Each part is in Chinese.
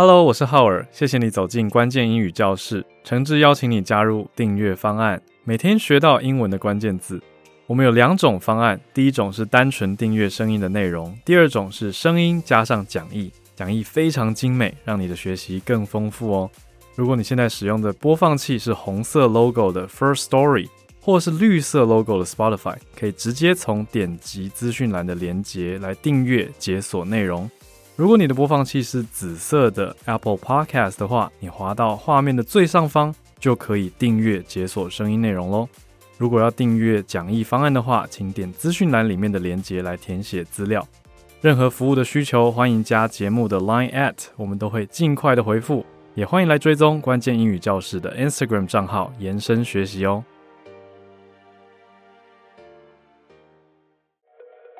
Hello，我是浩尔，谢谢你走进关键英语教室，诚挚邀请你加入订阅方案，每天学到英文的关键字。我们有两种方案，第一种是单纯订阅声音的内容，第二种是声音加上讲义，讲义非常精美，让你的学习更丰富哦。如果你现在使用的播放器是红色 logo 的 First Story，或是绿色 logo 的 Spotify，可以直接从点击资讯栏的连接来订阅解锁内容。如果你的播放器是紫色的 Apple Podcast 的话，你滑到画面的最上方就可以订阅解锁声音内容喽。如果要订阅讲义方案的话，请点资讯栏里面的链接来填写资料。任何服务的需求，欢迎加节目的 Line at，我们都会尽快的回复。也欢迎来追踪关键英语教室的 Instagram 账号，延伸学习哦。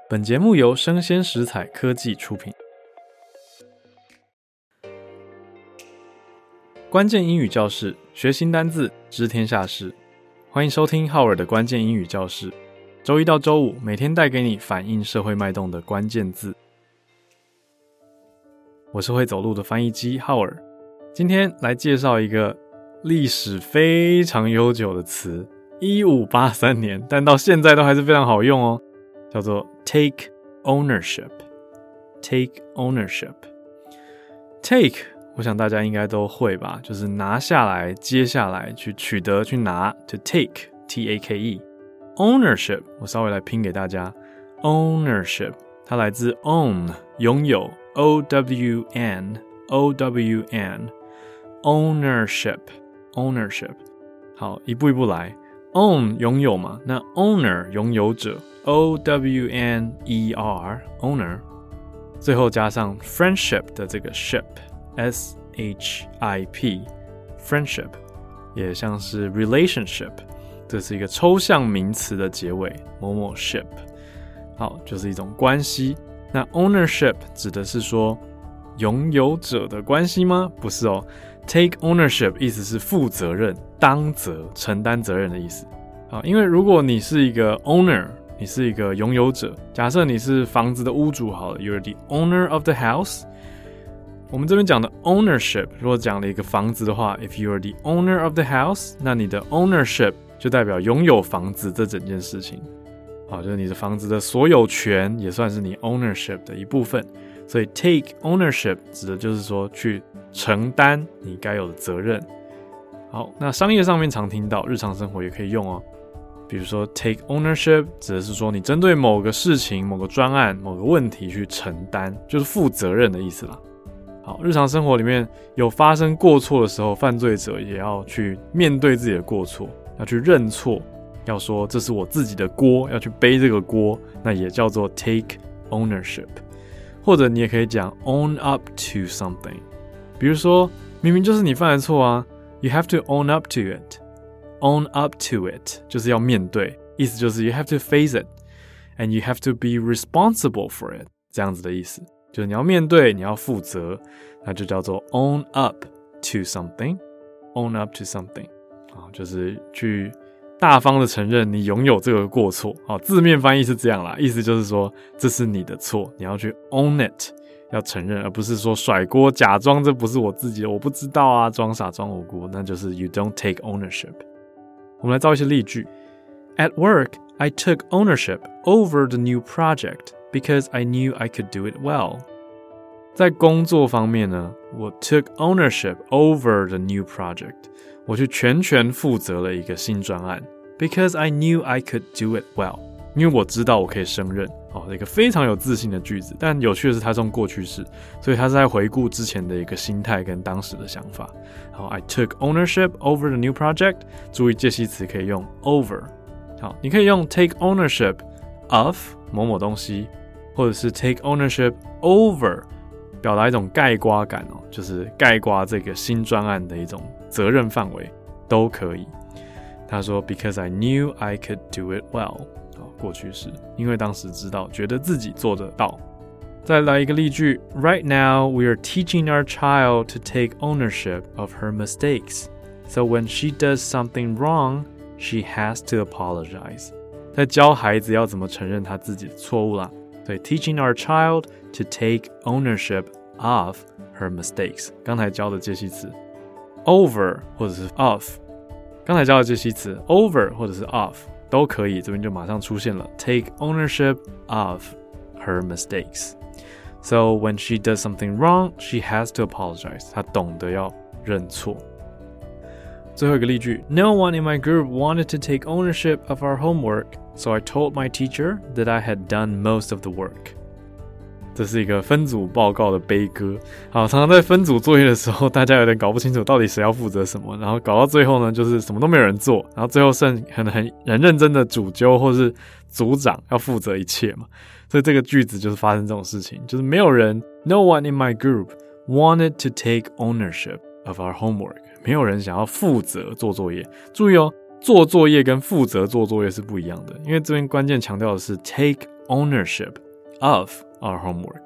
本节目由生鲜食材科技出品。关键英语教室，学新单字，知天下事。欢迎收听浩尔的关键英语教室。周一到周五，每天带给你反映社会脉动的关键字。我是会走路的翻译机浩尔。今天来介绍一个历史非常悠久的词，一五八三年，但到现在都还是非常好用哦，叫做 take ownership。take ownership。take 我想大家应该都会吧，就是拿下来、接下来、去取得、去拿，to take，t a k e，ownership。我稍微来拼给大家，ownership，它来自 own，拥有，o w n，o w n，ownership，ownership。好，一步一步来，own 拥有嘛，那 owner 拥有者，o w n e r，owner，最后加上 friendship 的这个 ship。S H I P，friendship 也像是 relationship，这是一个抽象名词的结尾，某某 ship，好，就是一种关系。那 ownership 指的是说拥有者的关系吗？不是哦，take ownership 意思是负责任、当责、承担责任的意思。好，因为如果你是一个 owner，你是一个拥有者，假设你是房子的屋主，好了，you're the owner of the house。我们这边讲的 ownership，如果讲了一个房子的话，if you are the owner of the house，那你的 ownership 就代表拥有房子这整件事情，好，就是你的房子的所有权也算是你 ownership 的一部分。所以 take ownership 指的就是说去承担你该有的责任。好，那商业上面常听到，日常生活也可以用哦。比如说 take ownership 指的是说你针对某个事情、某个专案、某个问题去承担，就是负责任的意思啦。好，日常生活里面有发生过错的时候，犯罪者也要去面对自己的过错，要去认错，要说这是我自己的锅，要去背这个锅，那也叫做 take ownership。或者你也可以讲 own up to something，比如说明明就是你犯的错啊，you have to own up to it，own up to it 就是要面对，意思就是 you have to face it，and you have to be responsible for it，这样子的意思。就你要面对，你要负责，那就叫做 own up to something，own up to something，啊，就是去大方的承认你拥有这个过错，啊，字面翻译是这样啦，意思就是说这是你的错，你要去 own it，要承认，而不是说甩锅，假装这不是我自己的，我不知道啊，装傻装无辜，那就是 you don't take ownership。我们来造一些例句，At work, I took ownership over the new project. Because I knew I could do it well。在工作方面呢，我 took ownership over the new project。我去全权负责了一个新专案。Because I knew I could do it well。因为我知道我可以胜任。哦，一个非常有自信的句子。但有趣的是，它是用过去式，所以它是在回顾之前的一个心态跟当时的想法。好，I took ownership over the new project。注意介系词可以用 over。好，你可以用 take ownership of 某某东西。或者是 take ownership over，表达一种概括感哦，就是概括这个新专案的一种责任范围都可以。他说，Because I knew I could do it well，好，过去式，因为当时知道，觉得自己做得到。再来一个例句，Right now we are teaching our child to take ownership of her mistakes，so when she does something wrong，she has to apologize。 在教孩子要怎么承认他自己的错误啦。对，teaching our child to take ownership of her mistakes。刚才教的介系词 over 或者是 of，刚才教的介系词 over 或者是 of 都可以，这边就马上出现了 take ownership of her mistakes。So when she does something wrong, she has to apologize。她懂得要认错。最后一个例句：No one in my group wanted to take ownership of our homework, So I told my teacher that I had done most of the work. 这是一个分组报告的悲歌。好，常常在分组作业的时候，大家有点搞不清楚到底谁要负责什么，然后搞到最后呢，就是什么都没有人做，然后最后剩很很很认真的主揪或是组长要负责一切嘛。所以这个句子就是发生这种事情，就是没有人，No one in my group wanted to take ownership of our homework。没有人想要负责做作业。注意哦，做作业跟负责做作业是不一样的，因为这边关键强调的是 take ownership of our homework，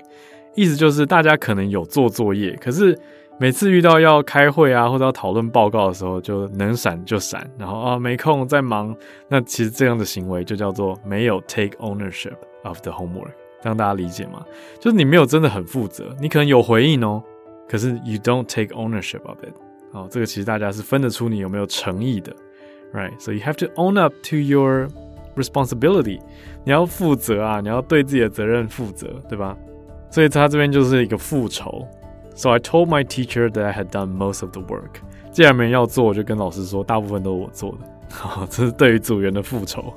意思就是大家可能有做作业，可是每次遇到要开会啊或者要讨论报告的时候，就能闪就闪，然后啊没空在忙，那其实这样的行为就叫做没有 take ownership。of the homework，让大家理解吗？就是你没有真的很负责，你可能有回应哦，可是 you don't take ownership of it。好，这个其实大家是分得出你有没有诚意的 ，right？So you have to own up to your responsibility。你要负责啊，你要对自己的责任负责，对吧？所以他这边就是一个复仇。So I told my teacher that I had done most of the work。既然没人要做，我就跟老师说，大部分都是我做的。好，这是对于组员的复仇，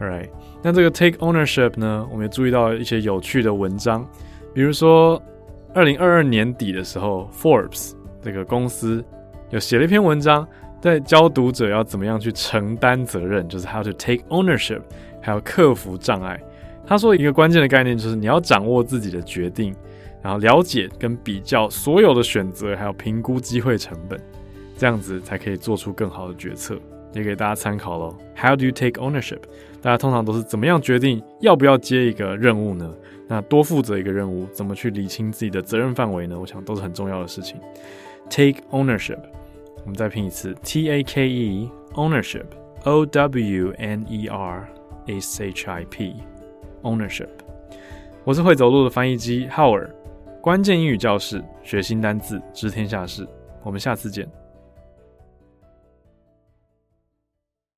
right？那这个 take ownership 呢，我们也注意到一些有趣的文章，比如说二零二二年底的时候，Forbes 这个公司有写了一篇文章， 在教读者要怎么样去承担责任，就是 how to take ownership，还有克服障碍。他说一个关键的概念就是你要掌握自己的决定，然后了解跟比较所有的选择，还有评估机会成本，这样子才可以做出更好的决策。也给大家参考喽。How do you take ownership？大家通常都是怎么样决定要不要接一个任务呢？那多负责一个任务，怎么去理清自己的责任范围呢？我想都是很重要的事情。Take ownership，我们再拼一次：T A K E ownership，O W N E R S H I P，ownership。我是会走路的翻译机浩尔，关键英语教室，学新单字，知天下事。我们下次见。